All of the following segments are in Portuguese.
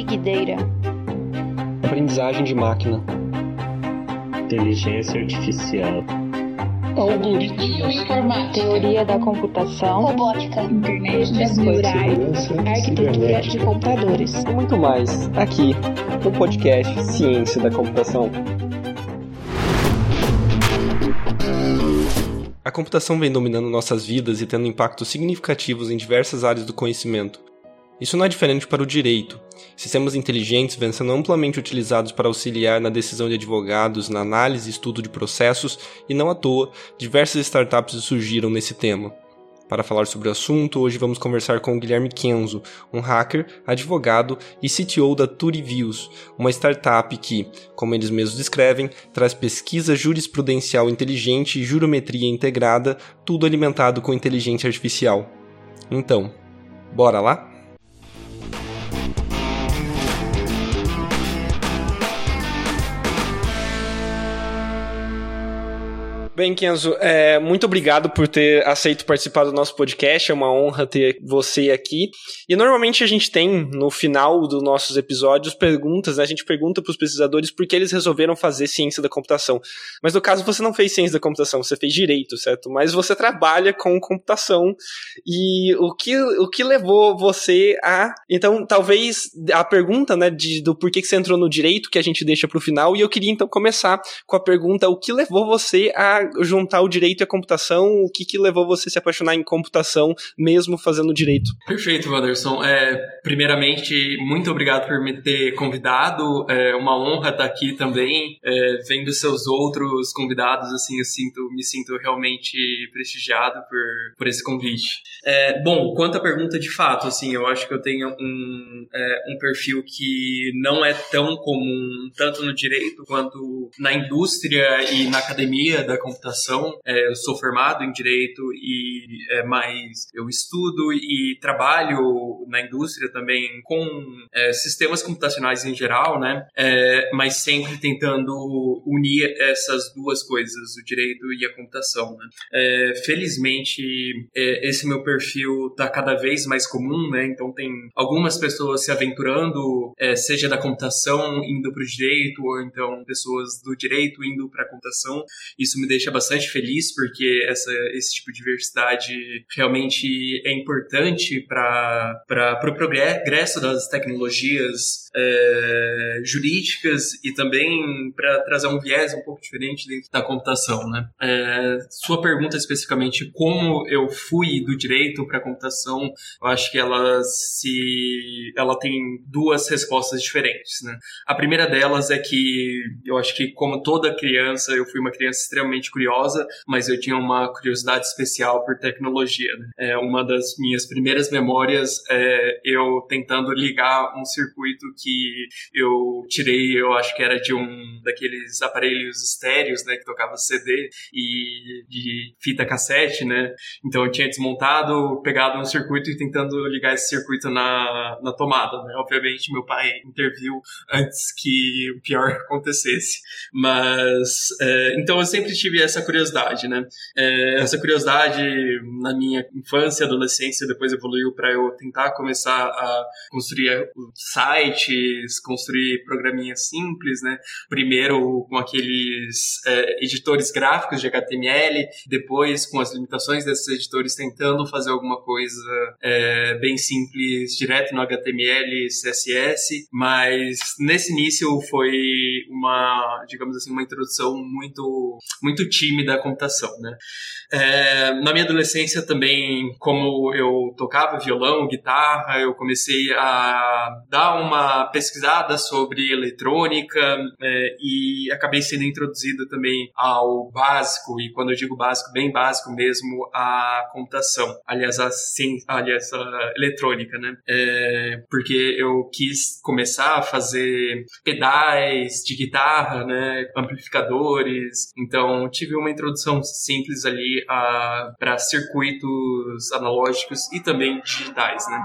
Big Data. Aprendizagem de máquina. Inteligência artificial. Algoritmos. Informática. Teoria da computação. Robótica. Internet das coisas. Arquitetura de computadores. E muito mais aqui no podcast Ciência da Computação. A computação vem dominando nossas vidas e tendo impactos significativos em diversas áreas do conhecimento. Isso não é diferente para o direito. Sistemas inteligentes vêm sendo amplamente utilizados para auxiliar na decisão de advogados, na análise e estudo de processos, e não à toa, diversas startups surgiram nesse tema. Para falar sobre o assunto, hoje vamos conversar com o Guilherme Kenzo, um hacker, advogado e CTO da Turiviews, uma startup que, como eles mesmos descrevem, traz pesquisa jurisprudencial inteligente e jurometria integrada, tudo alimentado com inteligência artificial. Então, bora lá? Bem, Kenzo, é, muito obrigado por ter aceito participar do nosso podcast. É uma honra ter você aqui. E normalmente a gente tem, no final dos nossos episódios, perguntas. Né? A gente pergunta para os pesquisadores por que eles resolveram fazer ciência da computação. Mas no caso, você não fez ciência da computação, você fez direito, certo? Mas você trabalha com computação. E o que, o que levou você a. Então, talvez a pergunta né, de, do porquê que você entrou no direito, que a gente deixa para o final. E eu queria então começar com a pergunta: o que levou você a juntar o direito e a computação, o que, que levou você a se apaixonar em computação, mesmo fazendo direito? Perfeito, Wanderson. É, primeiramente, muito obrigado por me ter convidado. É uma honra estar aqui também, é, vendo seus outros convidados. Assim, eu sinto, me sinto realmente prestigiado por, por esse convite. É, bom, quanto à pergunta de fato, assim, eu acho que eu tenho um, é, um perfil que não é tão comum tanto no direito quanto na indústria e na academia da computação computação. É, eu sou formado em direito e é, mais eu estudo e trabalho na indústria também com é, sistemas computacionais em geral, né? É, mas sempre tentando unir essas duas coisas, o direito e a computação. Né? É, felizmente é, esse meu perfil está cada vez mais comum, né? Então tem algumas pessoas se aventurando, seja da computação indo para o direito ou então pessoas do direito indo para a computação. Isso me deixa deixa bastante feliz, porque essa, esse tipo de diversidade realmente é importante para o pro progresso das tecnologias é, jurídicas e também para trazer um viés um pouco diferente dentro da computação. Né? É, sua pergunta especificamente, como eu fui do direito para a computação, eu acho que ela se ela tem duas respostas diferentes. Né? A primeira delas é que eu acho que, como toda criança, eu fui uma criança extremamente curiosa, mas eu tinha uma curiosidade especial por tecnologia. Né? É, uma das minhas primeiras memórias é eu tentando ligar um circuito que eu tirei, eu acho que era de um daqueles aparelhos estéreos, né, que tocava CD e de fita cassete, né? Então eu tinha desmontado, pegado um circuito e tentando ligar esse circuito na, na tomada, né? Obviamente meu pai interviu antes que o pior acontecesse, mas é, então eu sempre tive essa curiosidade, né? É, essa curiosidade na minha infância, adolescência, depois evoluiu para eu tentar começar a construir sites, construir programinhas simples, né? Primeiro com aqueles é, editores gráficos de HTML, depois com as limitações desses editores tentando fazer alguma coisa é, bem simples direto no HTML, CSS, mas nesse início foi uma, digamos assim, uma introdução muito muito tímida à computação, né? É, na minha adolescência também, como eu tocava violão, guitarra, eu comecei a dar uma pesquisada sobre eletrônica é, e acabei sendo introduzido também ao básico, e quando eu digo básico, bem básico mesmo, a computação, aliás, a, ciência, aliás, a eletrônica, né? É, porque eu quis começar a fazer pedais de guitarra, né? Amplificadores, então tive uma introdução simples ali para circuitos analógicos e também digitais, né?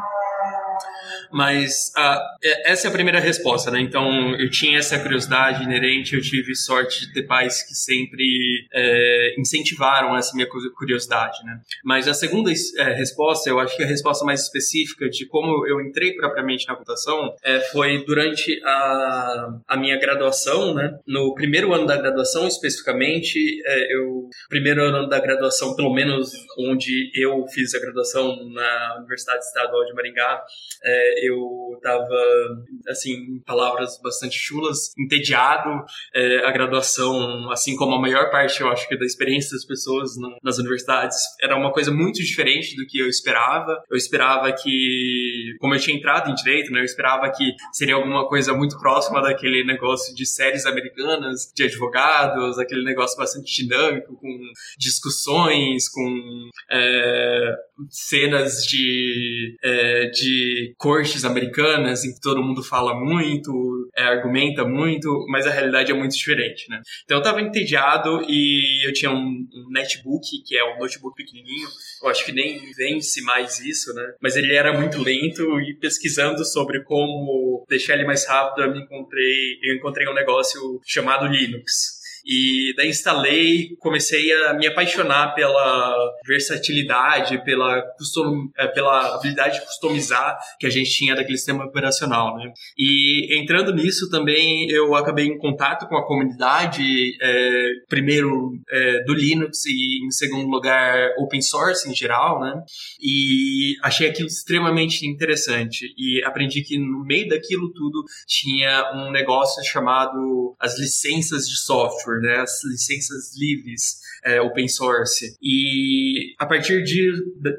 Mas uh, essa é a primeira resposta, né? Então, eu tinha essa curiosidade inerente, eu tive sorte de ter pais que sempre é, incentivaram essa minha curiosidade, né? Mas a segunda é, resposta, eu acho que a resposta mais específica de como eu entrei propriamente na computação é, foi durante a, a minha graduação, né? No primeiro ano da graduação, especificamente, é, eu primeiro ano da graduação, pelo menos onde eu fiz a graduação na Universidade Estadual de Maringá, é, eu estava, assim, em palavras bastante chulas, entediado. É, a graduação, assim como a maior parte, eu acho que da experiência das pessoas no, nas universidades, era uma coisa muito diferente do que eu esperava. Eu esperava que, como eu tinha entrado em direito, né, eu esperava que seria alguma coisa muito próxima daquele negócio de séries americanas, de advogados, aquele negócio bastante dinâmico, com discussões, com é, cenas de, é, de cortes americanas em que todo mundo fala muito, é, argumenta muito, mas a realidade é muito diferente, né? Então eu tava entediado e eu tinha um, um netbook, que é um notebook pequenininho, eu acho que nem vence mais isso, né? Mas ele era muito lento e pesquisando sobre como deixar ele mais rápido, eu me encontrei, eu encontrei um negócio chamado Linux. E daí instalei, comecei a me apaixonar pela versatilidade, pela, custom, é, pela habilidade de customizar que a gente tinha daquele sistema operacional, né? E entrando nisso também, eu acabei em contato com a comunidade, é, primeiro é, do Linux e em segundo lugar open source em geral, né? E achei aquilo extremamente interessante e aprendi que no meio daquilo tudo tinha um negócio chamado as licenças de software software, né, as licenças livres, é, open source. E a partir de,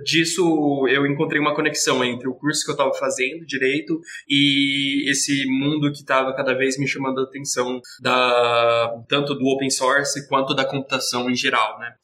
disso eu encontrei uma conexão entre o curso que eu estava fazendo, direito, e esse mundo que estava cada vez me chamando a atenção da, tanto do open source quanto da computação em geral, né.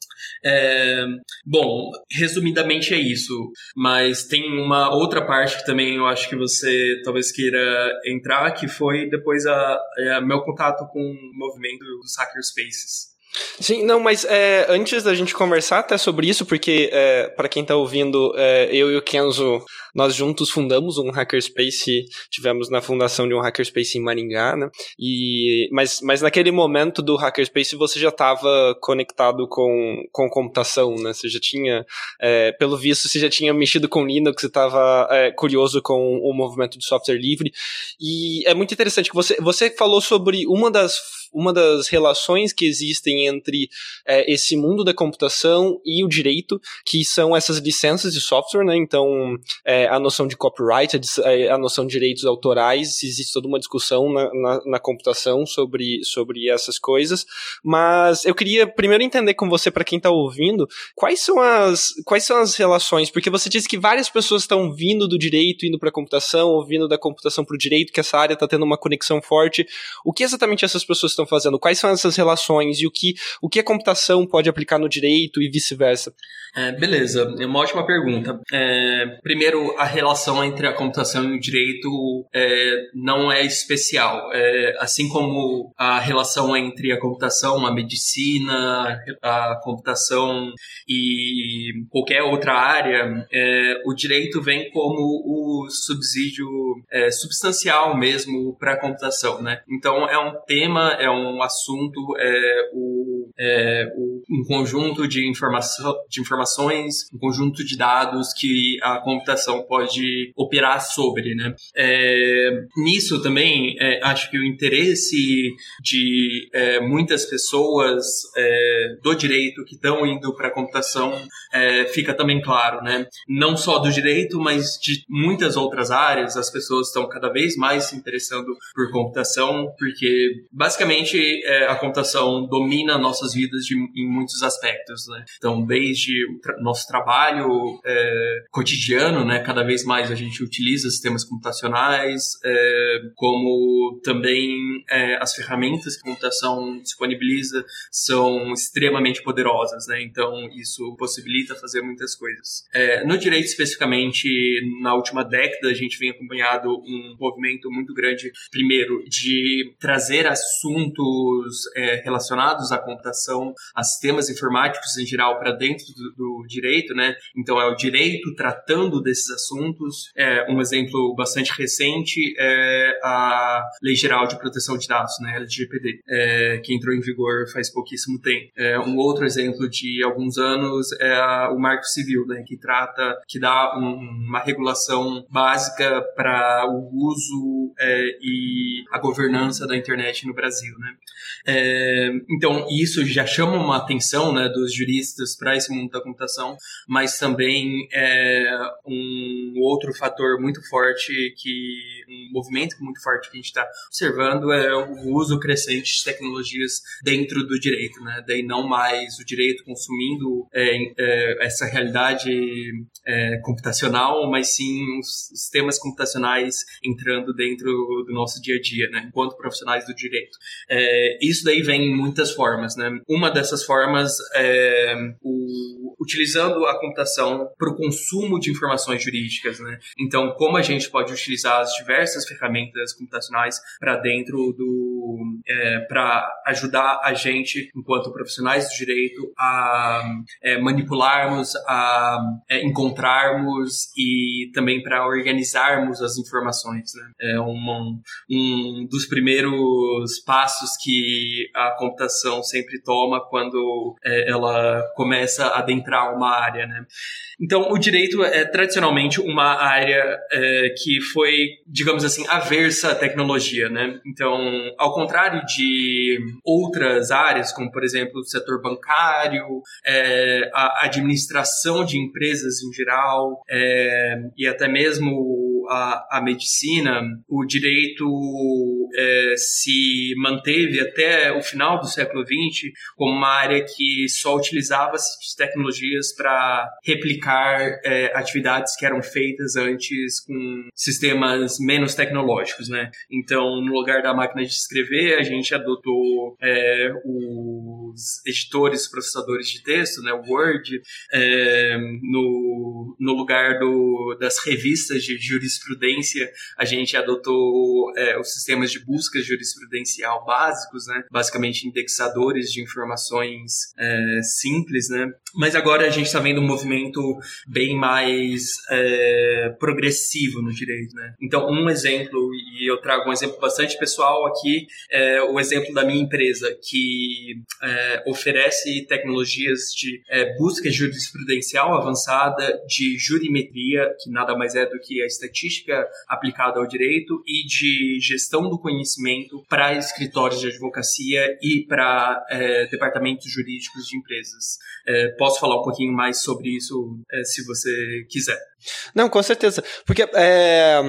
É, bom, resumidamente é isso, mas tem uma outra parte que também eu acho que você talvez queira entrar, que foi depois a, a é, meu contato com o movimento dos hackerspaces. Sim, não, mas é, antes da gente conversar até sobre isso, porque é, para quem tá ouvindo, é, eu e o Kenzo, nós juntos fundamos um hackerspace, tivemos na fundação de um hackerspace em Maringá, né? E, mas, mas naquele momento do hackerspace você já estava conectado com, com computação, né? Você já tinha, é, pelo visto, você já tinha mexido com Linux, você estava é, curioso com o movimento de software livre. E é muito interessante que você, você falou sobre uma das uma das relações que existem entre é, esse mundo da computação e o direito, que são essas licenças de software, né? Então, é, a noção de copyright, a, é, a, noção de direitos autorais, existe toda uma discussão na, na, na, computação sobre, sobre essas coisas. Mas eu queria primeiro entender com você, para quem está ouvindo, quais são, as, quais são as relações, porque você disse que várias pessoas estão vindo do direito, indo para a computação, ou vindo da computação para o direito, que essa área está tendo uma conexão forte. O que exatamente essas pessoas estão estão fazendo, quais são essas relações e o que, o que a computação pode aplicar no direito e vice-versa. É, beleza, é uma ótima pergunta. É, primeiro, a relação entre a computação e o direito é, não é especial. É, assim como a relação entre a computação, a medicina, a computação e qualquer outra área, é, o direito vem como o subsídio é, substancial mesmo para a computação, né? Então é um tema, é um assunto, é, o, é, o, um conjunto de, informação, de informações, um conjunto de dados que a computação pode operar sobre, né? É, nisso também, é, acho que o interesse de é, muitas pessoas é, do direito que estão indo para a computação fica também claro, né? Não só do direito, mas de muitas outras áreas, as pessoas estão cada vez mais se interessando por computação, porque basicamente é, a computação domina nossas vidas de, em muitos aspectos, né? Então, desde o tra nosso trabalho é, cotidiano, né? Cada vez mais a gente utiliza sistemas computacionais, é, como também é, as ferramentas que a computação disponibiliza são extremamente poderosas, né? Então, isso possibilita fazer muitas coisas. É, no direito, especificamente, na última década, a gente vem acompanhado um movimento muito grande, primeiro, de trazer assuntos assuntos é, relacionados à computação, a sistemas informáticos em geral para dentro do, do, direito, né? Então é o direito tratando desses assuntos. É, um exemplo bastante recente é a Lei Geral de Proteção de Dados, né? LGPD, é, que entrou em vigor faz pouquíssimo tempo. É, um outro exemplo de alguns anos é a, o Marco Civil, né? Que trata, que dá um, uma regulação básica para o uso é, e a governança da internet no Brasil, né? É, então, isso já chama uma atenção né, dos juristas para esse mundo da computação, mas também é um outro fator muito forte que um movimento muito forte que a gente está observando é o uso crescente de tecnologias dentro do direito, né? Daí não mais o direito consumindo é, é, essa realidade é, computacional, mas sim os sistemas computacionais entrando dentro do nosso dia a dia, né? Enquanto profissionais do direito. É, isso daí vem em muitas formas, né? Uma dessas formas é o, utilizando a computação para o consumo de informações jurídicas, né? Então, como a gente pode utilizar as diversas ferramentas computacionais para dentro do é, para ajudar a gente, enquanto profissionais do direito, a é, manipularmos, a é, encontrarmos e também para organizarmos as informações. Né? É um, um dos primeiros passos que a computação sempre toma quando é, ela começa a adentrar uma área. Né? Então, o direito é tradicionalmente uma área é, que foi, digamos assim, aversa à tecnologia. Né? Então, ao contrário de outras áreas, como por exemplo o setor bancário, é, a administração de empresas em geral, é, e até mesmo a, a medicina, o direito é, se manteve até o final do século XX como uma área que só utilizava tecnologias para replicar é, atividades que eram feitas antes com sistemas menos tecnológicos, né? Então, no lugar da máquina de escrever, a gente adotou é, os editores, processadores de texto, né? O Word, é, no, no lugar do, das revistas de jurisprudência, a gente adotou é, os sistemas de busca jurisprudencial básicos, né? Basicamente indexadores de informações é, simples, né? Mas agora a gente está vendo um movimento bem mais é, progressivo no direito, né? Então, um exemplo, e eu trago um exemplo bastante pessoal aqui, é o exemplo da minha empresa, que é, oferece tecnologias de é, busca jurisprudencial avançada, de jurimetria, que nada mais é do que a estatística aplicada ao direito, e de gestão do conhecimento para escritórios de advocacia e para é, departamentos jurídicos de empresas. É, posso falar um pouquinho mais sobre isso é, se você quiser. Não, com certeza. Porque, é,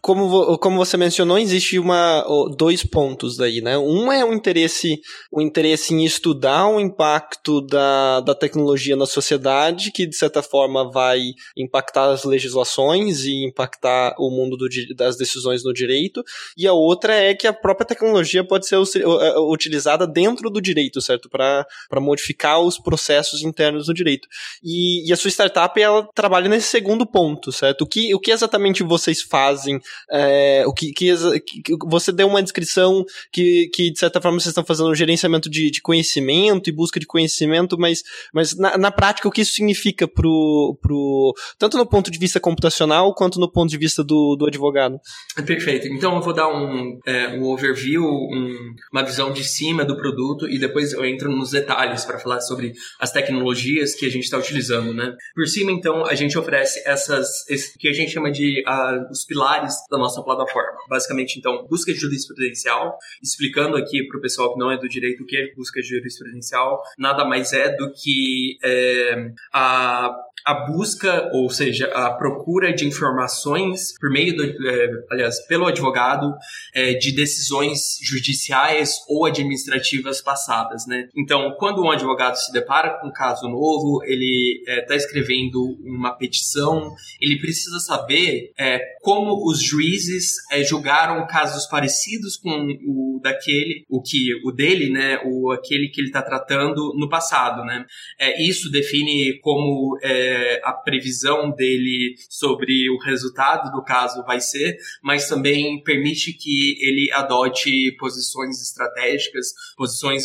como, como você mencionou, existe uma, dois pontos daí, né? Um é o interesse, o interesse em estudar o impacto da, da tecnologia na sociedade, que de certa forma vai impactar as legislações e impactar o mundo do, das decisões no direito. E a outra é que a própria tecnologia pode ser é, utilizada dentro do direito, certo? Para modificar os processos internos do direito. E, e a sua startup, ela trabalha nesse segundo segundo ponto, certo? O que, o que exatamente vocês fazem? É, o que, que, que, você deu uma descrição que, que de certa forma vocês estão fazendo um gerenciamento de, de conhecimento e busca de conhecimento, mas, mas na, na prática o que isso significa pro, pro tanto no ponto de vista computacional quanto no ponto de vista do, do advogado? Perfeito. Então eu vou dar um, é, um overview, um, uma visão de cima do produto e depois eu entro nos detalhes para falar sobre as tecnologias que a gente está utilizando, né? Por cima, então, a gente oferece essas, esse, que a gente chama de uh, os pilares da nossa plataforma. Basicamente, então, busca jurisprudencial, explicando aqui para o pessoal que não é do direito o que é busca jurisprudencial, nada mais é do que é, a a busca, ou seja, a procura de informações por meio do, é, aliás, pelo advogado é, de decisões judiciais ou administrativas passadas, né? Então, quando um advogado se depara com um caso novo, ele está é, escrevendo uma petição decisão, ele precisa saber é, como os juízes é, julgaram casos parecidos com o daquele, o que o dele, né, o aquele que ele está tratando no passado, né. É, isso define como é, a previsão dele sobre o resultado do caso vai ser, mas também permite que ele adote posições estratégicas, posições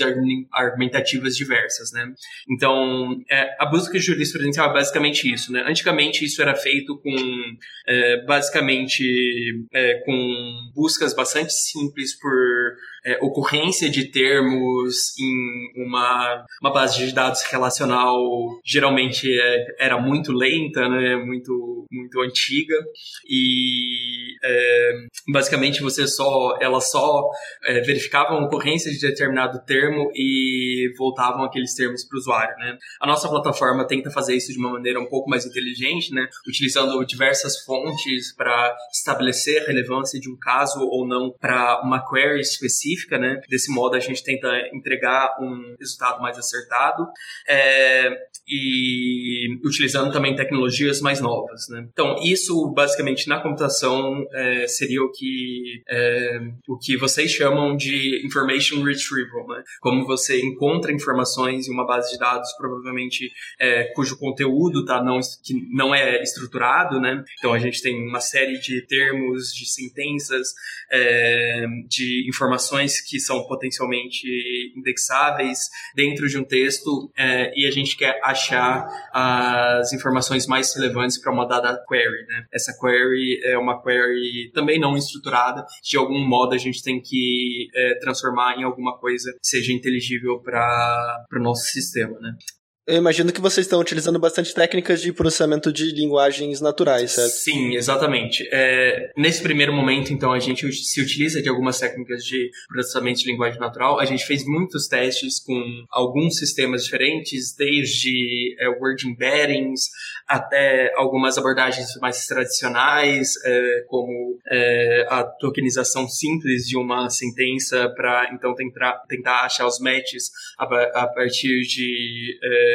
argumentativas diversas, né. Então, é, a busca jurisprudencial é basicamente isso, né. Antigamente isso era feito com, é, basicamente, é, com buscas bastante simples por é, ocorrência de termos em uma, uma base de dados relacional geralmente é, era muito lenta, né, muito, muito antiga e é, basicamente você só ela só é, verificava a ocorrência de determinado termo e voltavam aqueles termos para o usuário, né? A nossa plataforma tenta fazer isso de uma maneira um pouco mais inteligente, né, utilizando diversas fontes para estabelecer a relevância de um caso ou não para uma query específica né? Desse modo a gente tenta entregar um resultado mais acertado é, e utilizando também tecnologias mais novas, né? Então isso basicamente na computação é, seria o que é, o que vocês chamam de information retrieval, né? Como você encontra informações em uma base de dados provavelmente é, cujo conteúdo tá não que não é estruturado, né? Então a gente tem uma série de termos, de sentenças, é, de informações informações que são potencialmente indexáveis dentro de um texto é, e a gente quer achar as informações mais relevantes para uma dada query. Né? Essa query é uma query também não estruturada, de algum modo a gente tem que é, transformar em alguma coisa que seja inteligível para o nosso sistema. Né? Eu imagino que vocês estão utilizando bastante técnicas de processamento de linguagens naturais, certo? Sim, exatamente. É, nesse primeiro momento, então, a gente se utiliza de algumas técnicas de processamento de linguagem natural. A gente fez muitos testes com alguns sistemas diferentes, desde é, word embeddings até algumas abordagens mais tradicionais, é, como é, a tokenização simples de uma sentença para, então, tentar, tentar achar os matches a, a partir de é,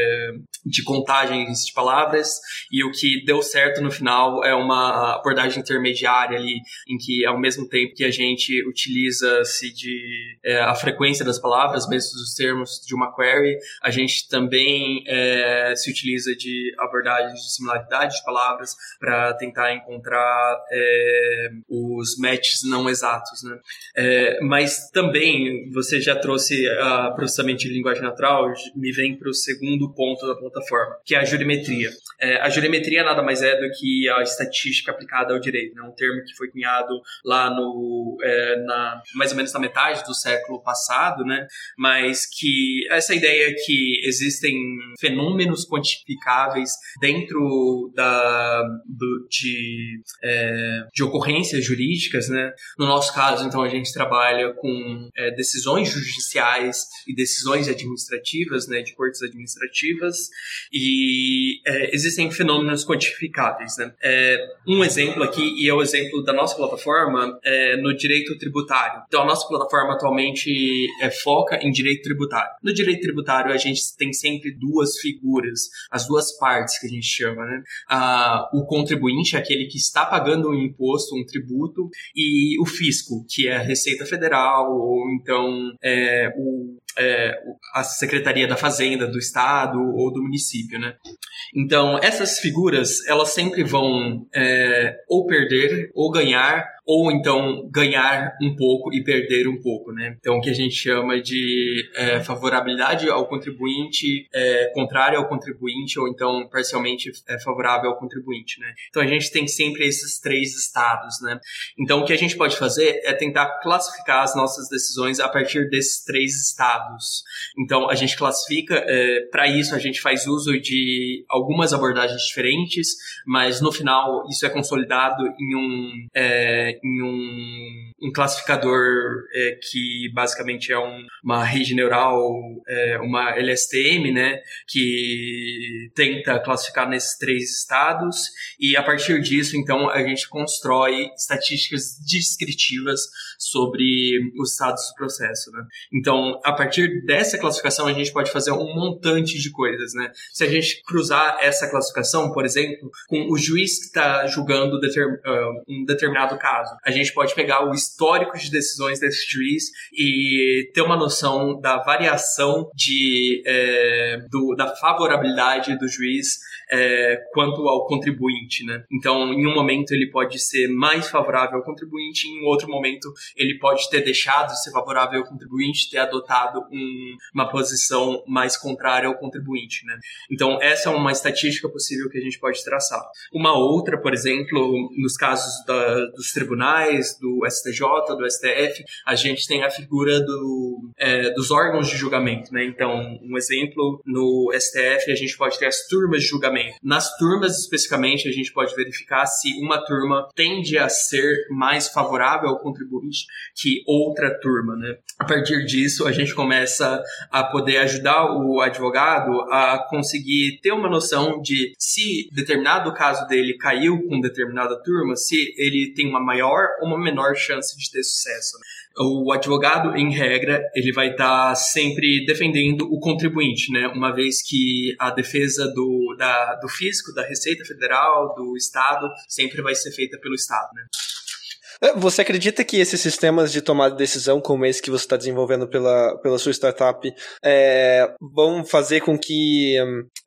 de contagens de palavras e o que deu certo no final é uma abordagem intermediária ali em que ao mesmo tempo que a gente utiliza-se de é, a frequência das palavras, mesmo os termos de uma query, a gente também é, se utiliza de abordagens de similaridade de palavras para tentar encontrar é, os matches não exatos, né? É, mas também você já trouxe a processamento de linguagem natural, me vem para o segundo ponto da plataforma, que é a jurimetria. É, a jurimetria nada mais é do que a estatística aplicada ao direito, né? um termo que foi cunhado lá no é, na, mais ou menos na metade do século passado, né? mas que essa ideia que existem fenômenos quantificáveis dentro da, do, de, é, de ocorrências jurídicas, né? No nosso caso, então, a gente trabalha com é, decisões judiciais e decisões administrativas, né, de cortes administrativas e é, existem fenômenos quantificáveis. Né? É, um exemplo aqui, e é o exemplo da nossa plataforma, é no direito tributário. Então, a nossa plataforma atualmente é, foca em direito tributário. No direito tributário, a gente tem sempre duas figuras, as duas partes que a gente chama. Né? Ah, o contribuinte, aquele que está pagando um imposto, um tributo, e o fisco, que é a Receita Federal, ou então é, o é, a Secretaria da Fazenda do Estado ou do município, né? Então, essas figuras, elas sempre vão é, ou perder ou ganhar ou então ganhar um pouco e perder um pouco, né? Então, o que a gente chama de é, favorabilidade ao contribuinte, é, contrária ao contribuinte, ou então parcialmente é, favorável ao contribuinte, né? Então, a gente tem sempre esses três estados, né? Então, o que a gente pode fazer é tentar classificar as nossas decisões a partir desses três estados. Então, a gente classifica, é, para isso, a gente faz uso de algumas abordagens diferentes, mas no final, isso é consolidado em um é, em um, um classificador é, que basicamente é um, uma rede neural, é, uma LSTM, né, que tenta classificar nesses três estados e a partir disso, então, a gente constrói estatísticas descritivas sobre os estados do processo, né? Então, a partir dessa classificação, a gente pode fazer um montante de coisas, né? Se a gente cruzar essa classificação, por exemplo, com o juiz que está julgando uh, um determinado caso, a gente pode pegar o histórico de decisões desse juiz e ter uma noção da variação de, é, do, da favorabilidade do juiz é, quanto ao contribuinte, né? Então, em um momento ele pode ser mais favorável ao contribuinte, em outro momento ele pode ter deixado de ser favorável ao contribuinte, ter adotado um, uma posição mais contrária ao contribuinte, né? Então, essa é uma estatística possível que a gente pode traçar. Uma outra, por exemplo, nos casos da, dos tribunais, do STJ, do STF, a gente tem a figura do, é, dos órgãos de julgamento, né? Então, um exemplo, no STF a gente pode ter as turmas de julgamento. Nas turmas, especificamente, a gente pode verificar se uma turma tende a ser mais favorável ao contribuinte que outra turma, né? A partir disso, a gente começa a poder ajudar o advogado a conseguir ter uma noção de se determinado caso dele caiu com determinada turma, se ele tem uma maior ou uma menor chance de ter sucesso. Né? O advogado, em regra, ele vai estar tá sempre defendendo o contribuinte, né? Uma vez que a defesa do, da, do fisco, da Receita Federal, do Estado, sempre vai ser feita pelo Estado, né? Você acredita que esses sistemas de tomada de decisão, como esse que você está desenvolvendo pela, pela sua startup, é, vão fazer com que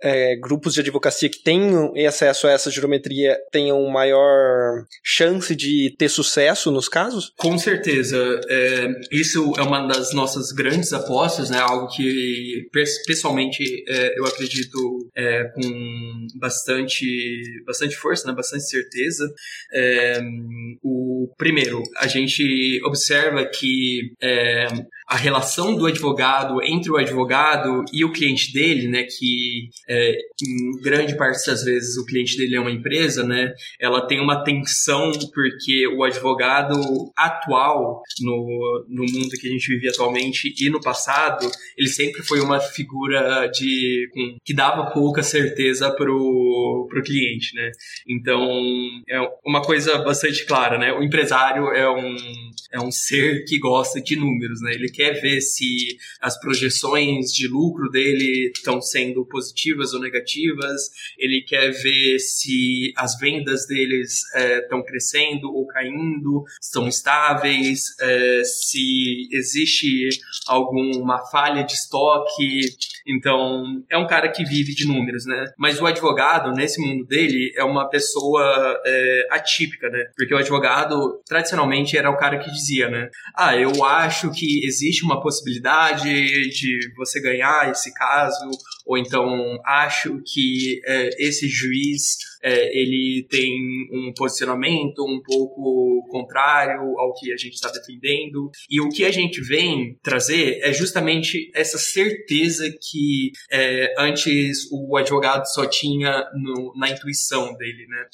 é, grupos de advocacia que tenham acesso a essa geometria tenham maior chance de ter sucesso nos casos? Com certeza. É, isso é uma das nossas grandes apostas, né? Algo que pessoalmente é, eu acredito é, com bastante, bastante força, né? bastante certeza. É, o Primeiro, a gente observa que é, a relação do advogado entre o advogado e o cliente dele, né, que é, em grande parte das vezes o cliente dele é uma empresa, né, ela tem uma tensão porque o advogado atual no, no mundo que a gente vive atualmente e no passado, ele sempre foi uma figura de com, que dava pouca certeza pro, pro cliente, né. Então é uma coisa bastante clara, né. O empresário é um, é um ser que gosta de números, né? Ele quer ver se as projeções de lucro dele estão sendo positivas ou negativas, ele quer ver se as vendas deles estão é, crescendo ou caindo, estão estáveis, é, se existe alguma falha de estoque. Então, é um cara que vive de números, né? Mas o advogado, nesse mundo dele, é uma pessoa é, atípica, né? Porque o advogado tradicionalmente era o cara que dizia, né? Ah, eu acho que existe uma possibilidade de você ganhar esse caso, ou então acho que é, esse juiz é, ele tem um posicionamento um pouco contrário ao que a gente está defendendo. E o que a gente vem trazer é justamente essa certeza que é, antes o advogado só tinha no, na intuição dele, né?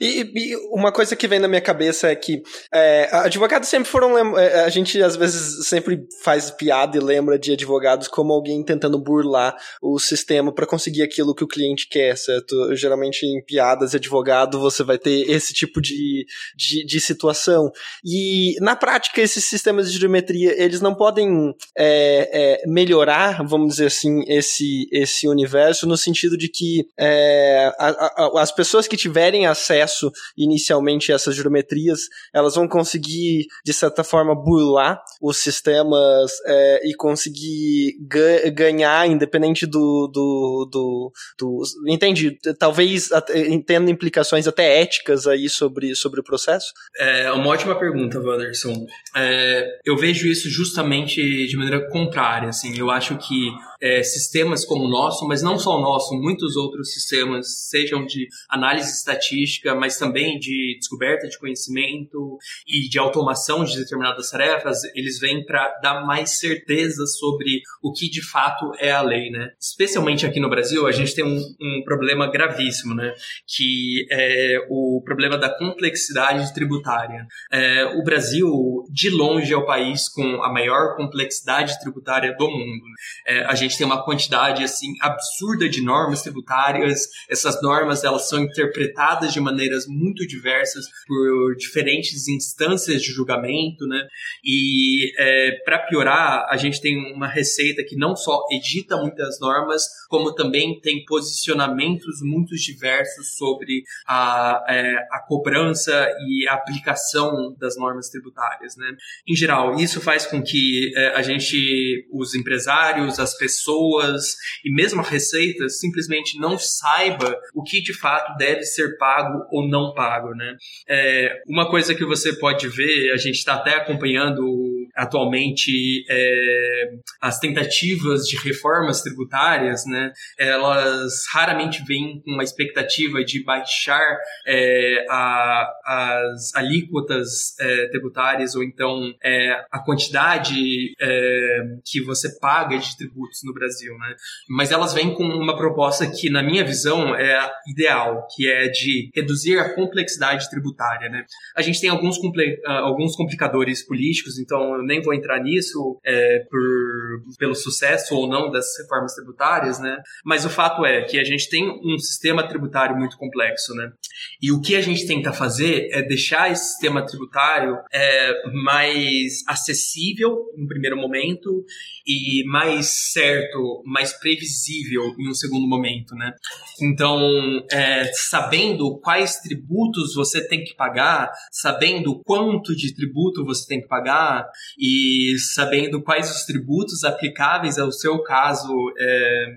E, e, uma coisa que vem na minha cabeça é que é, advogados sempre foram. É, a gente às vezes sempre faz piada e lembra de advogados como alguém tentando burlar o sistema para conseguir aquilo que o cliente quer, certo? Geralmente em piadas de advogado você vai ter esse tipo de, de, de situação. E na prática, esses sistemas de geometria eles não podem é, é, melhorar, vamos dizer assim, esse, esse universo no sentido de que é, a, a, as pessoas que tiverem a acesso inicialmente a essas geometrias, elas vão conseguir, de certa forma, burlar os sistemas é, e conseguir ga ganhar, independente do, do, do, do. Entende? Talvez tendo implicações até éticas aí sobre, sobre o processo? É uma ótima pergunta, Wanderson. É, eu vejo isso justamente de maneira contrária. Assim, eu acho que é, sistemas como o nosso, mas não só o nosso, muitos outros sistemas, sejam de análise estatística, logística, mas também de descoberta de conhecimento e de automação de determinadas tarefas, eles vêm para dar mais certeza sobre o que de fato é a lei, né? Especialmente aqui no Brasil, a gente tem um, um problema gravíssimo, né? Que é o problema da complexidade tributária. É, o Brasil, de longe, é o país com a maior complexidade tributária do mundo. É, a gente tem uma quantidade assim absurda de normas tributárias. Essas normas elas são interpretadas de maneiras muito diversas por diferentes instâncias de julgamento, né? E é, para piorar, a gente tem uma receita que não só edita muitas normas, como também tem posicionamentos muito diversos sobre a, é, a cobrança e a aplicação das normas tributárias, né? Em geral, isso faz com que é, a gente, os empresários, as pessoas e mesmo a receita simplesmente não saiba o que de fato deve ser pago ou não pago, né? É, uma coisa que você pode ver, a gente está até acompanhando atualmente é, as tentativas de reformas tributárias, né? Elas raramente vêm com uma expectativa de baixar é, a, as alíquotas é, tributárias ou então é, a quantidade é, que você paga de tributos no Brasil, né? Mas elas vêm com uma proposta que, na minha visão, é ideal, que é de reduzir a complexidade tributária, né? A gente tem alguns, ah, alguns complicadores políticos, então eu nem vou entrar nisso é, por, pelo sucesso ou não das reformas tributárias, né? Mas o fato é que a gente tem um sistema tributário muito complexo, né? E o que a gente tenta fazer é deixar esse sistema tributário é, mais acessível no primeiro momento e mais certo, mais previsível em um segundo momento, né? Então, é, sabendo quais tributos você tem que pagar, sabendo quanto de tributo você tem que pagar e sabendo quais os tributos aplicáveis ao seu caso, é,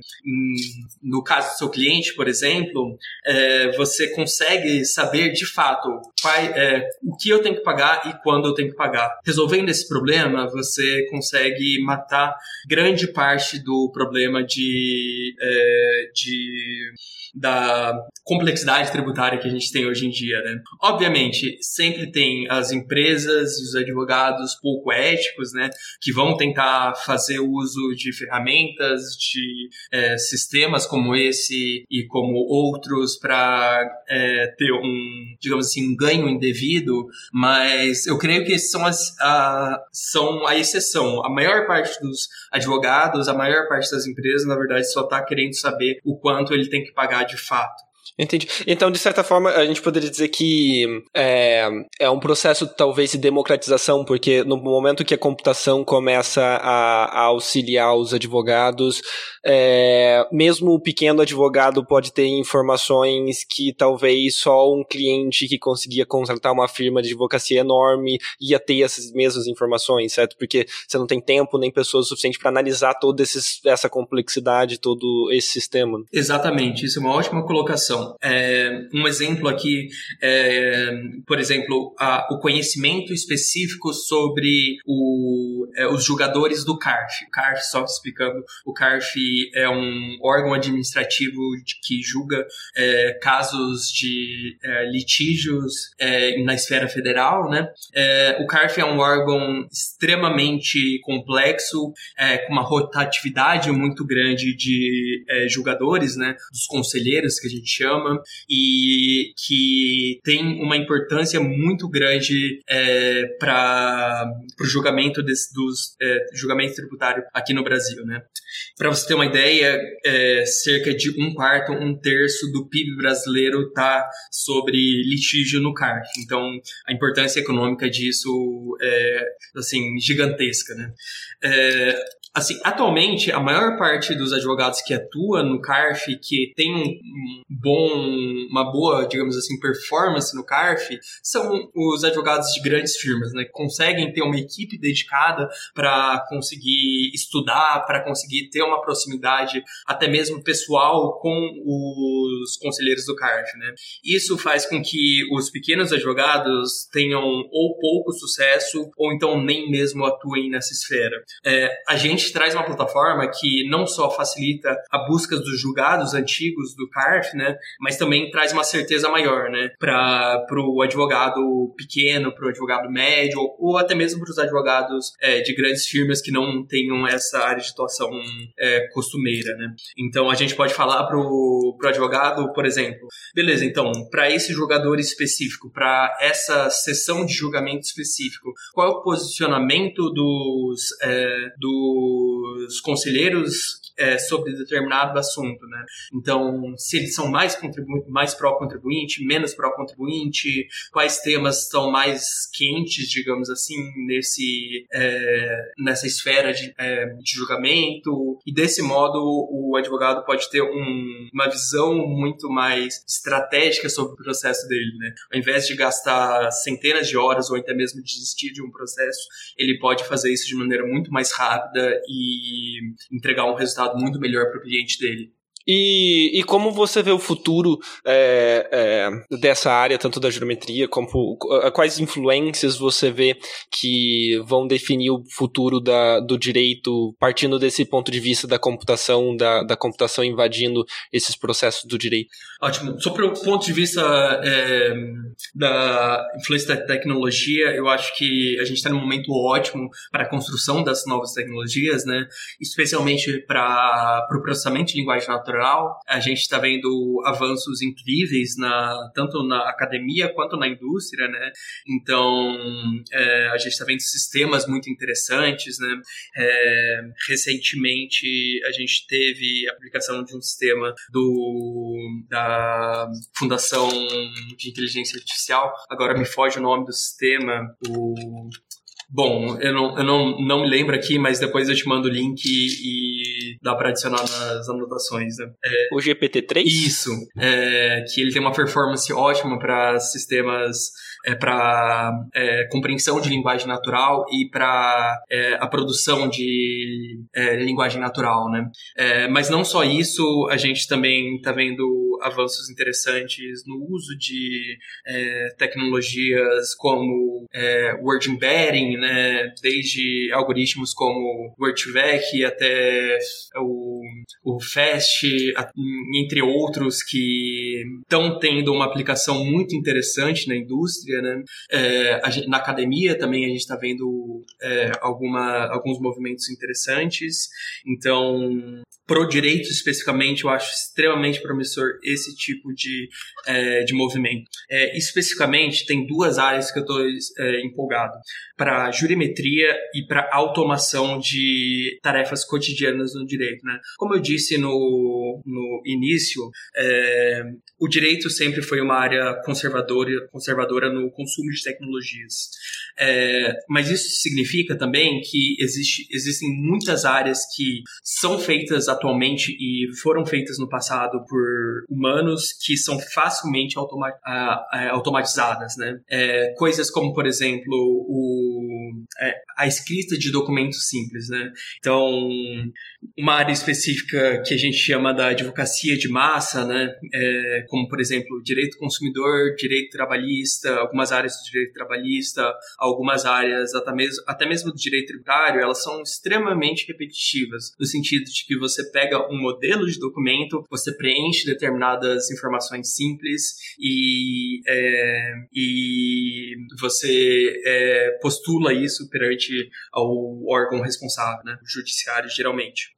no caso do seu cliente, por exemplo, é, você consegue saber de fato qual, é, o que eu tenho que pagar e quando eu tenho que pagar. Resolvendo esse problema, você consegue matar grande parte do problema de, é, de da complexidade tributária que a gente tem hoje em dia, né? Obviamente, sempre tem as empresas e os advogados pouco éticos, né, que vão tentar fazer uso de ferramentas, de é, sistemas como esse e como outros para é, ter um, digamos assim, um ganho indevido, mas eu creio que são, as, a, são a exceção. A maior parte dos advogados, a maior parte das empresas, na verdade, só está querendo saber o quanto ele tem que pagar de fato. Entendi. Então, de certa forma, a gente poderia dizer que é, é um processo talvez de democratização, porque no momento que a computação começa a, a auxiliar os advogados, é, mesmo o pequeno advogado pode ter informações que talvez só um cliente que conseguia contratar uma firma de advocacia enorme ia ter essas mesmas informações, certo? Porque você não tem tempo nem pessoas suficientes para analisar toda essa complexidade, todo esse sistema. Exatamente, isso é uma ótima colocação. É, um exemplo aqui, é, por exemplo, a, o conhecimento específico sobre o, é, os julgadores do CARF. O CARF, só explicando, o CARF é um órgão administrativo que julga é, casos de é, litígios é, na esfera federal, né? O CARF é um órgão extremamente complexo, com uma rotatividade muito grande de julgadores, né? Dos conselheiros, que a gente chama, e que tem uma importância muito grande para o julgamento dos julgamento tributário aqui no Brasil, né? Para você ter uma ideia, é, cerca de um quarto, um terço do PIB brasileiro está sobre litígio no CARF. Então, a importância econômica disso é, assim, gigantesca, né? É, Assim, atualmente, a maior parte dos advogados que atua no CARF, que tem um bom, uma boa, digamos assim, performance no CARF, são os advogados de grandes firmas, né? Conseguem ter uma equipe dedicada para conseguir estudar, para conseguir ter uma proximidade, até mesmo pessoal, com os conselheiros do CARF, né? Isso faz com que os pequenos advogados tenham ou pouco sucesso, ou então nem mesmo atuem nessa esfera. É, a gente gente traz uma plataforma que não só facilita a busca dos julgados antigos do CARF, né, mas também traz uma certeza maior, né, para o advogado pequeno, para o advogado médio, ou, até mesmo para os advogados é, de grandes firmas que não tenham essa área de atuação é, costumeira, né. Então a gente pode falar para o advogado, por exemplo, beleza, então para esse jogador específico, para essa sessão de julgamento específico, qual é o posicionamento dos, é, dos conselheiros é, sobre determinado assunto, né? Então, se eles são mais, mais pró-contribuinte, menos pró-contribuinte, quais temas estão mais quentes, digamos assim, nesse, é, nessa esfera de, é, de, julgamento, e desse modo o advogado pode ter um, uma visão muito mais estratégica sobre o processo dele, né? Ao invés de gastar centenas de horas ou até mesmo desistir de um processo, ele pode fazer isso de maneira muito mais rápida e entregar um resultado muito melhor para o cliente dele. E, e como você vê o futuro é, é, dessa área, tanto da geometria, como quais influências você vê que vão definir o futuro da, do direito, partindo desse ponto de vista da computação, da, da computação invadindo esses processos do direito? Ótimo. Sobre o ponto de vista é, da influência da tecnologia, eu acho que a gente está num momento ótimo para a construção das novas tecnologias, né? especialmente para o processamento de linguagem natural natural. A gente está vendo avanços incríveis na, tanto na academia quanto na indústria, né? Então, é, a gente está vendo sistemas muito interessantes, né? É, recentemente, a gente teve a aplicação de um sistema do, da Fundação de Inteligência Artificial. Agora me foge o nome do sistema, o Bom, eu não, eu não, não me lembro aqui, mas depois eu te mando o link e, e dá para adicionar nas anotações. Né? É, o GPT-3? Isso, é, que ele tem uma performance ótima para sistemas é, para é, compreensão de linguagem natural e para é, a produção de é, linguagem natural, né? É, mas não só isso, a gente também está vendo avanços interessantes no uso de é, tecnologias como word embedding, né? Desde algoritmos como WordVec até o, o Fast, entre outros que estão tendo uma aplicação muito interessante na indústria né? É, gente, na academia também a gente está vendo é, alguma, alguns movimentos interessantes. Então, pro direito especificamente, eu acho extremamente promissor esse tipo de, é, de movimento. É, especificamente, tem duas áreas que eu estou é, empolgado: para jurimetria e para automação de tarefas cotidianas no direito. Né? Como eu disse no, no início, é, o direito sempre foi uma área conservadora, conservadora no consumo de tecnologias. É, mas isso significa também que existe, existem muitas áreas que são feitas atualmente e foram feitas no passado por humanos que são facilmente automa automatizadas, né? É, coisas como, por exemplo, o, é, a escrita de documentos simples, né? Então, uma área específica que a gente chama da advocacia de massa, né? É, como, por exemplo, direito consumidor, direito trabalhista, algumas áreas do direito trabalhista, algumas áreas, até mesmo, até mesmo do direito tributário, elas são extremamente repetitivas, no sentido de que você pega um modelo de documento, você preenche determinadas informações simples e, é, e você é, postula isso perante o órgão responsável, né, o judiciário, geralmente.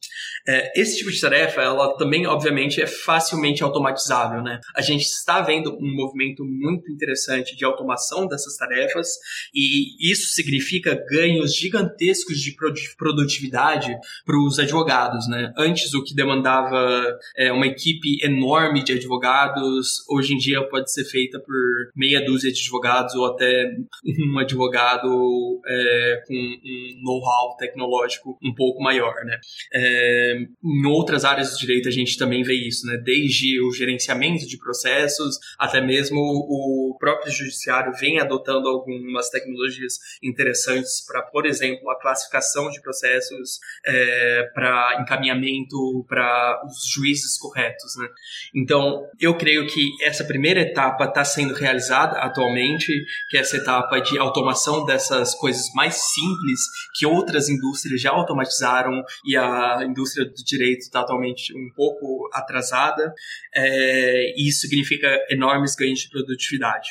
É, esse tipo de tarefa, ela também, obviamente, é facilmente automatizável, né? A gente está vendo um movimento muito interessante de automação dessas tarefas e isso significa ganhos gigantescos de produtividade para os advogados, né? Antes, o que demandava é, uma equipe enorme de advogados, hoje em dia pode ser feita por meia dúzia de advogados ou até um advogado é, com um know-how tecnológico um pouco maior, né? É, em outras áreas do direito a gente também vê isso, né? Desde o gerenciamento de processos até mesmo o próprio judiciário judiciário vem adotando algumas tecnologias interessantes para, por exemplo, a classificação de processos é, para encaminhamento para os juízes corretos. Né? Então, eu creio que essa primeira etapa está sendo realizada atualmente, que é essa etapa de automação dessas coisas mais simples que outras indústrias já automatizaram e a indústria do direito está atualmente um pouco atrasada. É, e isso significa enormes ganhos de produtividade.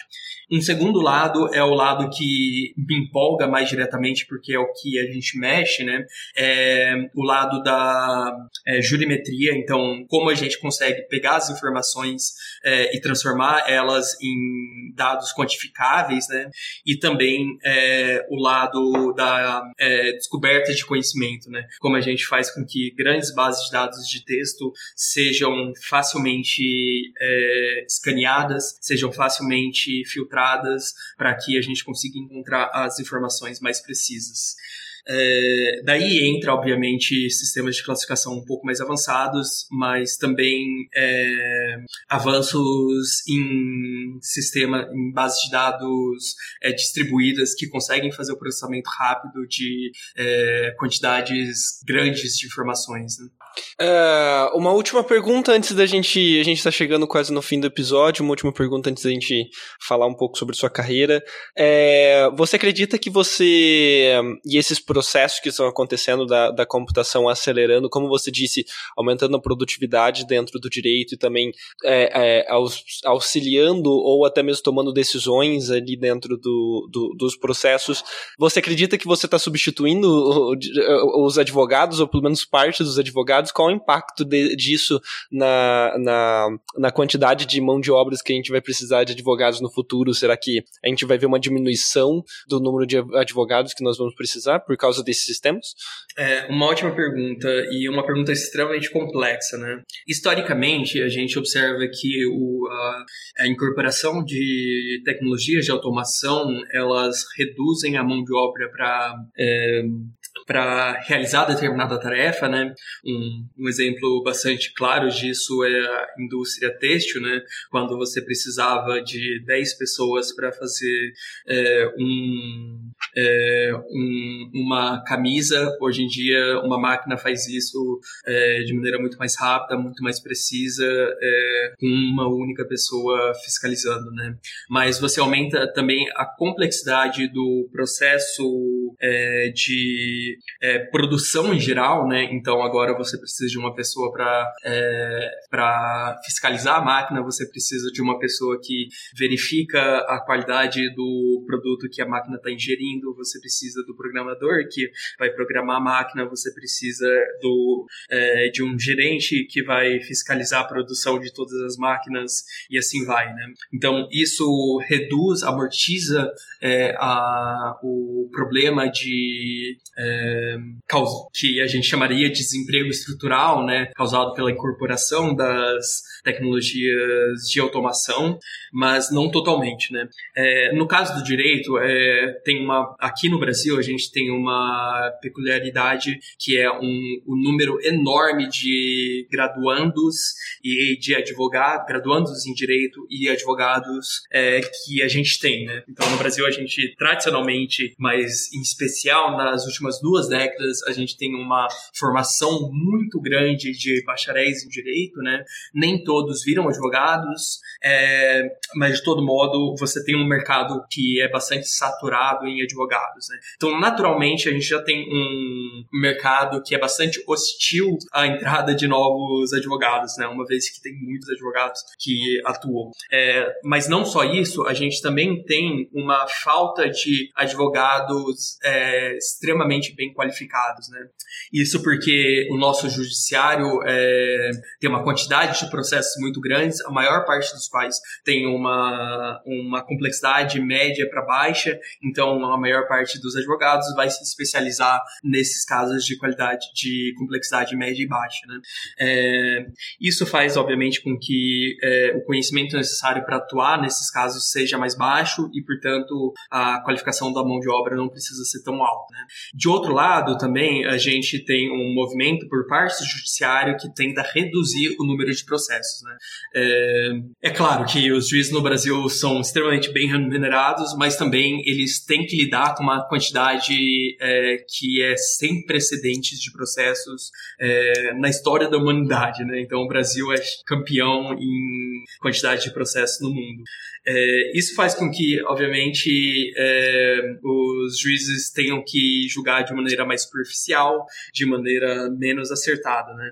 Um segundo lado é o lado que me empolga mais diretamente, porque é o que a gente mexe, né? É o lado da é, jurimetria. Então, como a gente consegue pegar as informações é, e transformar elas em dados quantificáveis, né? E também é, o lado da é, descoberta de conhecimento, né? Como a gente faz com que grandes bases de dados de texto sejam facilmente é, escaneadas, sejam facilmente filtradas para que a gente consiga encontrar as informações mais precisas. É, daí entra, obviamente, sistemas de classificação um pouco mais avançados, mas também é, avanços em sistema, em bases de dados é, distribuídas que conseguem fazer o processamento rápido de é, quantidades grandes de informações. Né? Uh, uma última pergunta antes da gente. A gente está chegando quase no fim do episódio. Uma última pergunta antes da gente falar um pouco sobre sua carreira. É, você acredita que você. E esses processos que estão acontecendo da, da computação acelerando, como você disse, aumentando a produtividade dentro do direito e também é, é, auxiliando ou até mesmo tomando decisões ali dentro do, do dos processos. Você acredita que você está substituindo os advogados, ou pelo menos parte dos advogados? qual o impacto de, disso na, na, na quantidade de mão de obras que a gente vai precisar de advogados no futuro? Será que a gente vai ver uma diminuição do número de advogados que nós vamos precisar por causa desses sistemas? É uma ótima pergunta e uma pergunta extremamente complexa, né? Historicamente, a gente observa que o, a, a incorporação de tecnologias de automação elas reduzem a mão de obra para é, para realizar determinada tarefa, né? Um, um, exemplo bastante claro disso é a indústria têxtil, né? Quando você precisava de 10 pessoas para fazer é, um, é, um, uma camisa, hoje em dia uma máquina faz isso é, de maneira muito mais rápida, muito mais precisa, é, com uma única pessoa fiscalizando, né? Mas você aumenta também a complexidade do processo é, de é, produção em geral, né? Então agora você precisa de uma pessoa para é, para fiscalizar a máquina, você precisa de uma pessoa que verifica a qualidade do produto que a máquina está ingerindo, você precisa do programador que vai programar a máquina, você precisa do é, de um gerente que vai fiscalizar a produção de todas as máquinas e assim vai, né? Então isso reduz, amortiza é, a, o problema de é, que a gente chamaria de desemprego estrutural, né, causado pela incorporação das tecnologias de automação, mas não totalmente, né. É, no caso do direito, é, tem uma aqui no Brasil a gente tem uma peculiaridade que é um, um número enorme de graduandos e de advogados, graduandos em direito e advogados é, que a gente tem, né. Então no Brasil a gente tradicionalmente, mas em especial nas últimas duas décadas, a gente tem uma formação muito grande de bacharéis em direito, né? Nem todos viram advogados, é, mas de todo modo você tem um mercado que é bastante saturado em advogados, né? Então, naturalmente, a gente já tem um mercado que é bastante hostil à entrada de novos advogados, né? Uma vez que tem muitos advogados que atuam. É, mas não só isso, a gente também tem uma falta de advogados é, extremamente bem qualificados, né? Isso porque o nosso judiciário é, tem uma quantidade de processos muito grandes, a maior parte dos quais tem uma, uma complexidade média para baixa, então A maior parte dos advogados vai se especializar nesses casos de qualidade, de complexidade média e baixa. Né? É, isso faz, obviamente, com que é, o conhecimento necessário para atuar nesses casos seja mais baixo e, portanto, a qualificação da mão de obra não precisa ser tão alta. Né? De outro lado, também, a gente tem um movimento por parte do judiciário que tenta reduzir o número de processos. Né? É, é claro que os juízes no Brasil são extremamente bem remunerados, mas também eles têm que lidar com uma quantidade é, que é sem precedentes de processos é, na história da humanidade. Né? Então, o Brasil é campeão em quantidade de processos no mundo. É, isso faz com que, obviamente, é, os juízes tenham que julgar de maneira mais superficial, de maneira menos acertada, né?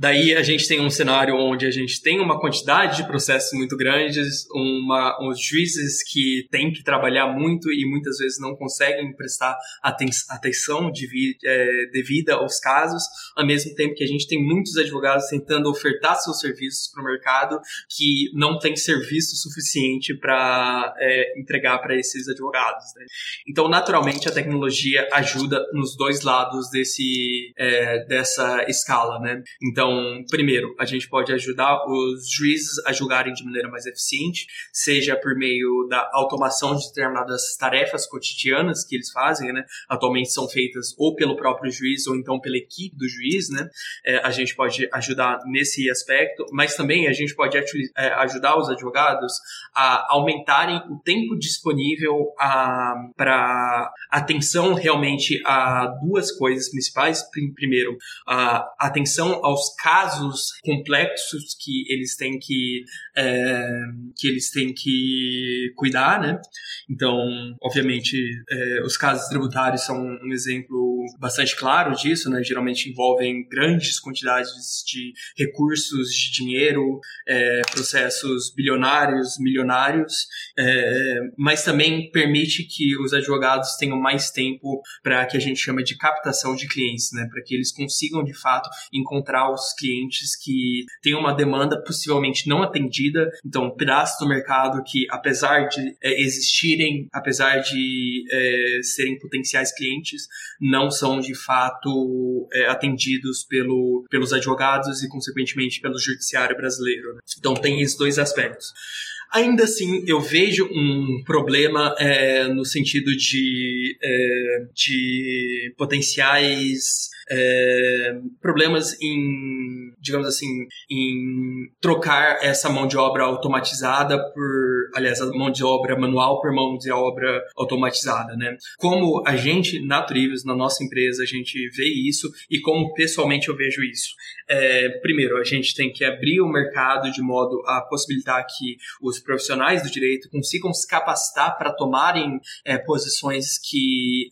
Daí a gente tem um cenário onde a gente tem uma quantidade de processos muito grandes, uma, uns juízes que têm que trabalhar muito e muitas vezes não conseguem prestar aten atenção de, é, devida aos casos, ao mesmo tempo que a gente tem muitos advogados tentando ofertar seus serviços para o mercado que não tem serviço suficiente para é, entregar para esses advogados. Né? Então, naturalmente, a tecnologia ajuda nos dois lados desse, é, dessa escala. Né? Então, então, primeiro, a gente pode ajudar os juízes a julgarem de maneira mais eficiente, seja por meio da automação de determinadas tarefas cotidianas que eles fazem, né? Atualmente são feitas ou pelo próprio juiz ou então pela equipe do juiz, né? É, a gente pode ajudar nesse aspecto, mas também a gente pode é, ajudar os advogados a aumentarem o tempo disponível para atenção realmente a duas coisas principais. Primeiro, a atenção aos casos complexos que eles têm que é, que eles têm que cuidar, né? Então, obviamente, é, os casos tributários são um exemplo bastante claro disso, né? Geralmente envolvem grandes quantidades de recursos, de dinheiro, é, processos bilionários, milionários, é, mas também permite que os advogados tenham mais tempo para que a gente chama de captação de clientes, né? Para que eles consigam de fato encontrar os clientes que têm uma demanda possivelmente não atendida, então pedaços do mercado que, apesar de é, existirem, apesar de é, serem potenciais clientes, não são de fato é, atendidos pelo, pelos advogados e, consequentemente, pelo judiciário brasileiro. Né? Então tem esses dois aspectos. Ainda assim, eu vejo um problema é, no sentido de, é, de potenciais é, problemas em, digamos assim, em trocar essa mão de obra automatizada por, aliás, a mão de obra manual por mão de obra automatizada, né? Como a gente, na Trivius, na nossa empresa, a gente vê isso e como pessoalmente eu vejo isso. É, primeiro, a gente tem que abrir o mercado de modo a possibilitar que os profissionais do direito consigam se capacitar para tomarem é, posições que,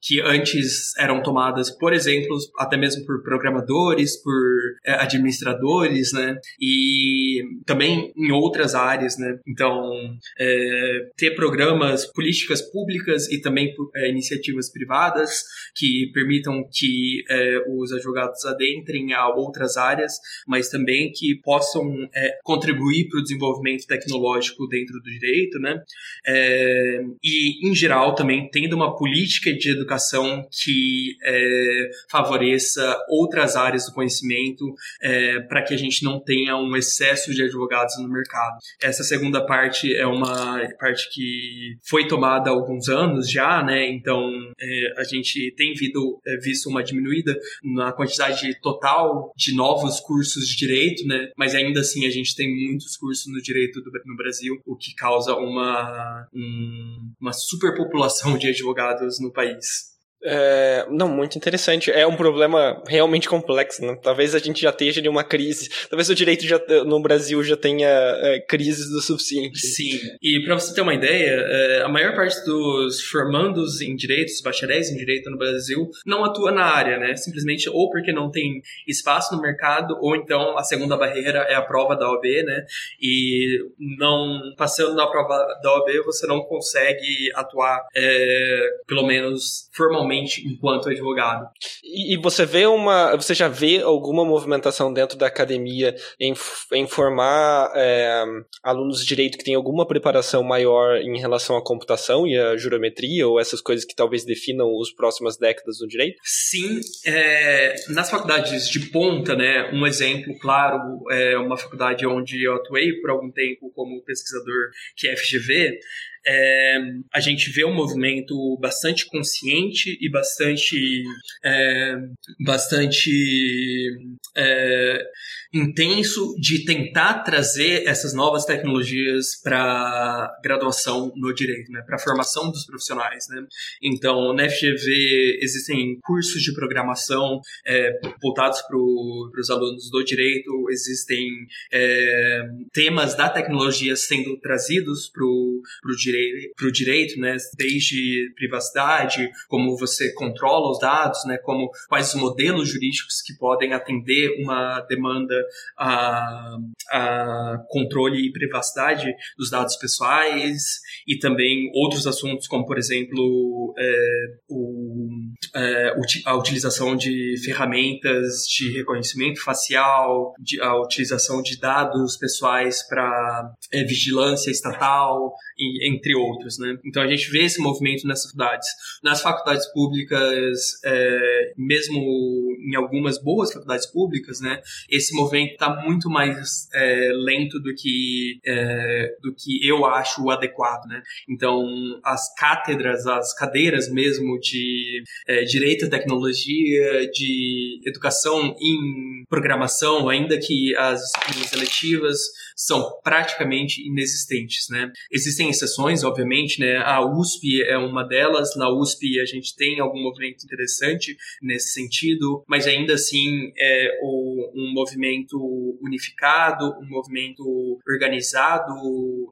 que antes eram tomadas, por exemplo, até mesmo por programadores, por é, administradores, né? E também em outras áreas, né? Então, é, ter programas, políticas públicas e também é, iniciativas privadas que permitam que os advogados adentrem a outras áreas, mas também que possam contribuir para o desenvolvimento tecnológico dentro do direito, né? e, em geral, também tendo uma política de educação que favoreça favoreça outras áreas do conhecimento é, para que a gente não tenha um excesso de advogados no mercado. Essa segunda parte é uma parte que foi tomada há alguns anos já, né? Então é, a gente tem é, visto uma diminuída na quantidade total de novos cursos de direito, né? Mas ainda assim a gente tem muitos cursos no direito do, no Brasil, o que causa uma, um, uma superpopulação de advogados no país. É, não, muito interessante. É um problema realmente complexo. Né? Talvez a gente já esteja em uma crise. Talvez o direito já, no Brasil já tenha é, crises do suficiente. Sim. E para você ter uma ideia, é, a maior parte dos formandos em direito, bacharéis em direito no Brasil, não atua na área, né? Simplesmente ou porque não tem espaço no mercado, ou então a segunda barreira é a prova da OAB, né? E não passando na prova da OAB, você não consegue atuar, é, pelo menos formalmente enquanto advogado. E, e, você vê uma, você já vê alguma movimentação dentro da academia em, em formar é, alunos de direito que têm alguma preparação maior em relação à computação e à jurometria ou essas coisas que talvez definam as próximas décadas do direito? Sim, é, nas faculdades de ponta, né, um exemplo claro é uma faculdade onde eu atuei por algum tempo como pesquisador que é FGV, é, a gente vê um movimento bastante consciente e bastante, é, bastante é, intenso de tentar trazer essas novas tecnologias para graduação no direito, né, para a formação dos profissionais. Né? Então, na FGV existem cursos de programação é, voltados para os alunos do direito, existem é, temas da tecnologia sendo trazidos para o direito, pro direito né, desde privacidade, como você controla os dados, né, como quais os modelos jurídicos que podem atender uma demanda a, a controle e privacidade dos dados pessoais e também outros assuntos como, por exemplo, é, o, é, a utilização de ferramentas de reconhecimento facial, de, a utilização de dados pessoais para é, vigilância estatal, e, entre outros. Né? Então a gente vê esse movimento nessas faculdades. Nas faculdades públicas, é, mesmo em algumas boas faculdades públicas, né, esse movimento está muito mais é, lento do que, é, do que eu acho adequado. Né? Então as cátedras, as cadeiras mesmo de é, direito à tecnologia, de educação em programação, ainda que as disciplinas são praticamente inexistentes, né? Existem exceções, obviamente, né? A USP é uma delas. Na USP a gente tem algum movimento interessante nesse sentido, mas ainda assim é um movimento unificado, um movimento organizado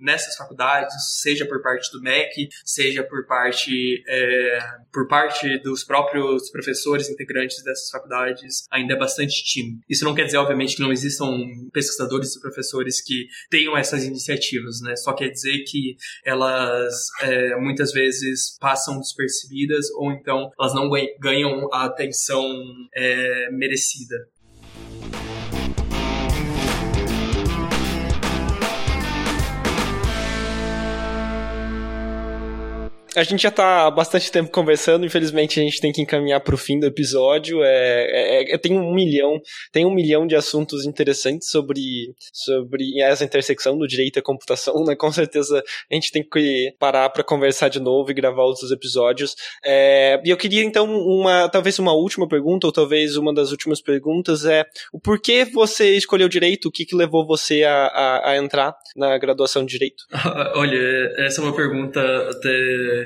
nessas faculdades, seja por parte do MEC, seja por parte é, por parte dos próprios professores integrantes dessas faculdades, ainda é bastante tímido. Isso não quer dizer, obviamente, que não existam pesquisadores e professores que tenham essas iniciativas, né? Só quer dizer que elas é, muitas vezes passam despercebidas ou então elas não ganham a atenção é, merecida. A gente já tá há bastante tempo conversando, infelizmente a gente tem que encaminhar para o fim do episódio. É, é, é, tem um milhão, tem um milhão de assuntos interessantes sobre, sobre essa intersecção do direito à computação, né? Com certeza a gente tem que parar para conversar de novo e gravar outros episódios. É, e eu queria então uma, talvez uma última pergunta, ou talvez uma das últimas perguntas é o porquê você escolheu direito, o que, que levou você a, a, a entrar na graduação de direito? Olha, essa é uma pergunta até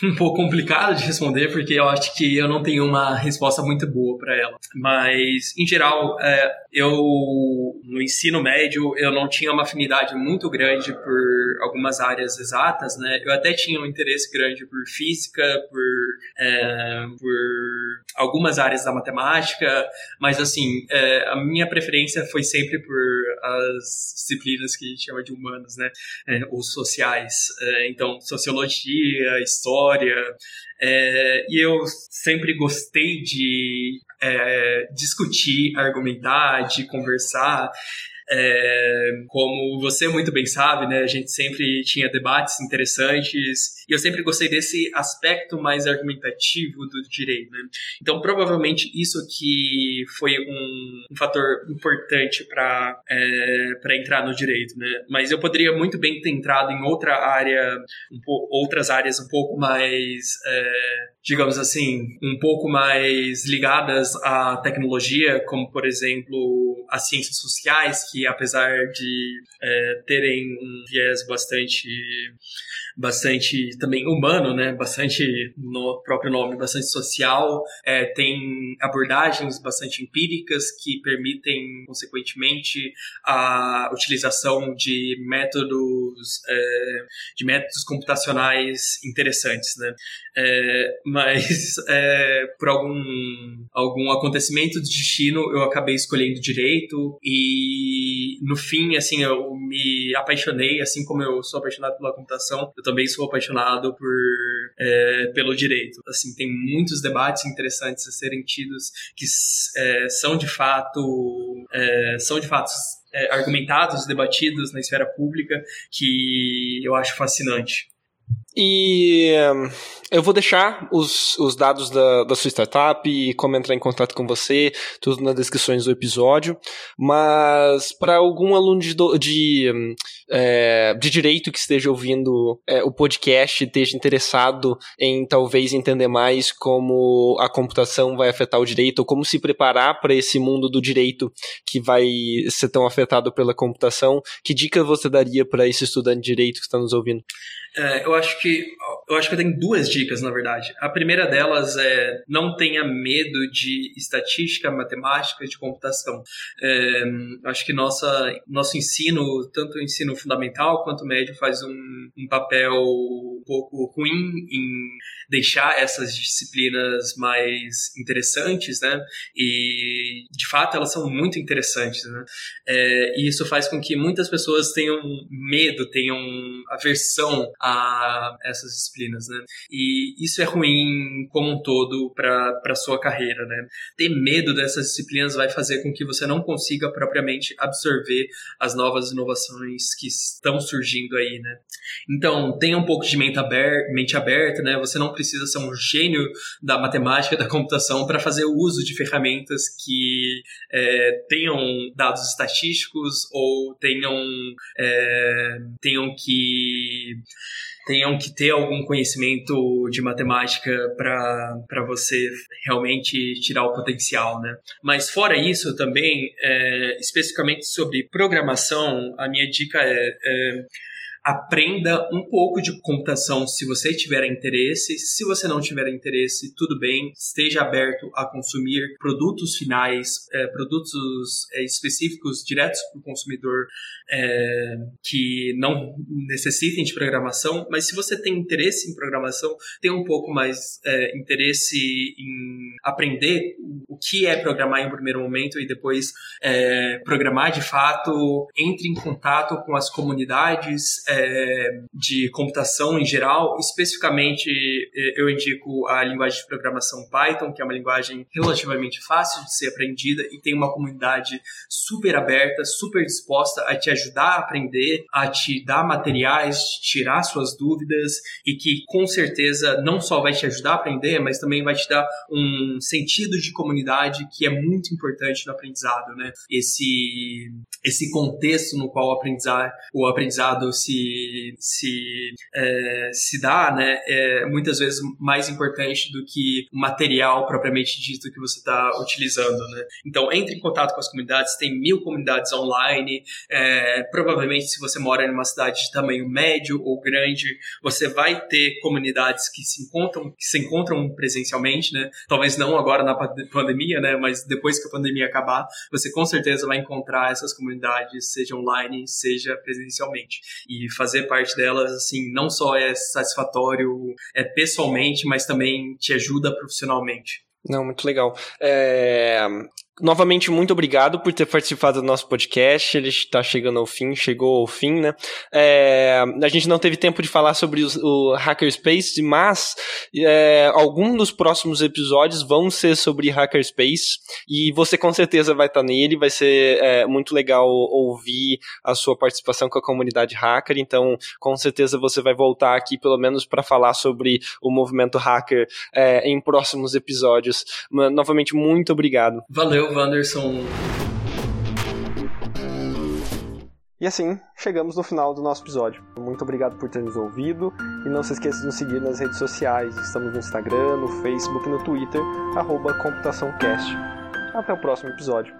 um pouco complicado de responder, porque eu acho que eu não tenho uma resposta muito boa para ela. Mas, em geral, é, eu no ensino médio eu não tinha uma afinidade muito grande por algumas áreas exatas, né? Eu até tinha um interesse grande por física, por, é, por algumas áreas da matemática, mas assim, é, a minha preferência foi sempre por as disciplinas que a gente chama de humanas, né? É, ou sociais. É, então, sociologia, história. É, e eu sempre gostei de é, discutir, argumentar, de conversar. É, como você muito bem sabe, né, a gente sempre tinha debates interessantes e eu sempre gostei desse aspecto mais argumentativo do direito. Né? Então, provavelmente, isso que foi um, um fator importante para é, entrar no direito. Né? Mas eu poderia muito bem ter entrado em outra área, um outras áreas um pouco mais, é, digamos assim, um pouco mais ligadas à tecnologia, como, por exemplo, as ciências sociais, que apesar de é, terem um viés bastante bastante também humano, né? Bastante no próprio nome, bastante social. É, tem abordagens bastante empíricas que permitem, consequentemente, a utilização de métodos é, de métodos computacionais interessantes, né? É, mas é, por algum algum acontecimento do destino eu acabei escolhendo direito e no fim assim eu me apaixonei assim como eu sou apaixonado pela computação eu também sou apaixonado por é, pelo direito. Assim, tem muitos debates interessantes a serem tidos que é, são de fato é, são de fato é, argumentados, debatidos na esfera pública que eu acho fascinante. E um, eu vou deixar os, os dados da, da sua startup e como entrar em contato com você, tudo nas descrições do episódio. Mas para algum aluno de, de, um, é, de direito que esteja ouvindo é, o podcast, esteja interessado em talvez entender mais como a computação vai afetar o direito, ou como se preparar para esse mundo do direito que vai ser tão afetado pela computação, que dica você daria para esse estudante de direito que está nos ouvindo? É, eu acho que eu acho que eu tenho duas dicas, na verdade. A primeira delas é não tenha medo de estatística, matemática, de computação. É, acho que nossa, nosso ensino, tanto o ensino fundamental quanto médio, faz um, um papel um pouco ruim em deixar essas disciplinas mais interessantes, né? E de fato elas são muito interessantes, né? É, e isso faz com que muitas pessoas tenham medo, tenham aversão a essas disciplinas, né? E isso é ruim como um todo para sua carreira, né? Ter medo dessas disciplinas vai fazer com que você não consiga propriamente absorver as novas inovações que estão surgindo aí, né? Então, tenha um pouco de mente aberta, mente aberta né? Você não precisa ser um gênio da matemática, da computação para fazer uso de ferramentas que é, tenham dados estatísticos ou tenham, é, tenham que tenham que ter algum conhecimento de matemática para você realmente tirar o potencial, né? Mas fora isso também, é, especificamente sobre programação, a minha dica é, é aprenda um pouco de computação se você tiver interesse. Se você não tiver interesse, tudo bem, esteja aberto a consumir produtos finais, é, produtos é, específicos diretos para o consumidor é, que não necessitem de programação. Mas se você tem interesse em programação, tem um pouco mais é, interesse em aprender o que é programar em um primeiro momento e depois é, programar de fato, entre em contato com as comunidades é, de computação em geral. Especificamente, é, eu indico a linguagem de programação Python, que é uma linguagem relativamente fácil de ser aprendida e tem uma comunidade super aberta, super disposta a te ajudar a aprender, a te dar materiais, tirar suas dúvidas e que com certeza não só vai te ajudar a aprender, mas também vai te dar um sentido de comunidade que é muito importante no aprendizado, né? Esse esse contexto no qual o aprendizado, o aprendizado se, se, é, se dá, né, é muitas vezes mais importante do que o material propriamente dito que você está utilizando, né. Então, entre em contato com as comunidades, tem mil comunidades online, é, provavelmente se você mora em uma cidade de tamanho médio ou grande, você vai ter comunidades que se encontram, que se encontram presencialmente, né, talvez não agora na pandemia, né, mas depois que a pandemia acabar, você com certeza vai encontrar essas comunidades seja online, seja presencialmente. E fazer parte delas, assim, não só é satisfatório é pessoalmente, mas também te ajuda profissionalmente. Não, muito legal. É, Novamente, muito obrigado por ter participado do nosso podcast. Ele está chegando ao fim, chegou ao fim, né? É, a gente não teve tempo de falar sobre os, o Hackerspace, mas é, algum dos próximos episódios vão ser sobre Hackerspace e você com certeza vai estar nele. Vai ser é, muito legal ouvir a sua participação com a comunidade hacker. Então, com certeza você vai voltar aqui pelo menos para falar sobre o movimento hacker é, em próximos episódios. Novamente, muito obrigado. Valeu. Valeu, Wanderson. E assim, chegamos no final do nosso episódio. Muito obrigado por ter nos ouvido e não se esqueça de nos seguir nas redes sociais. Estamos no Instagram, no Facebook e no Twitter, arroba ComputaçãoCast. Até o próximo episódio.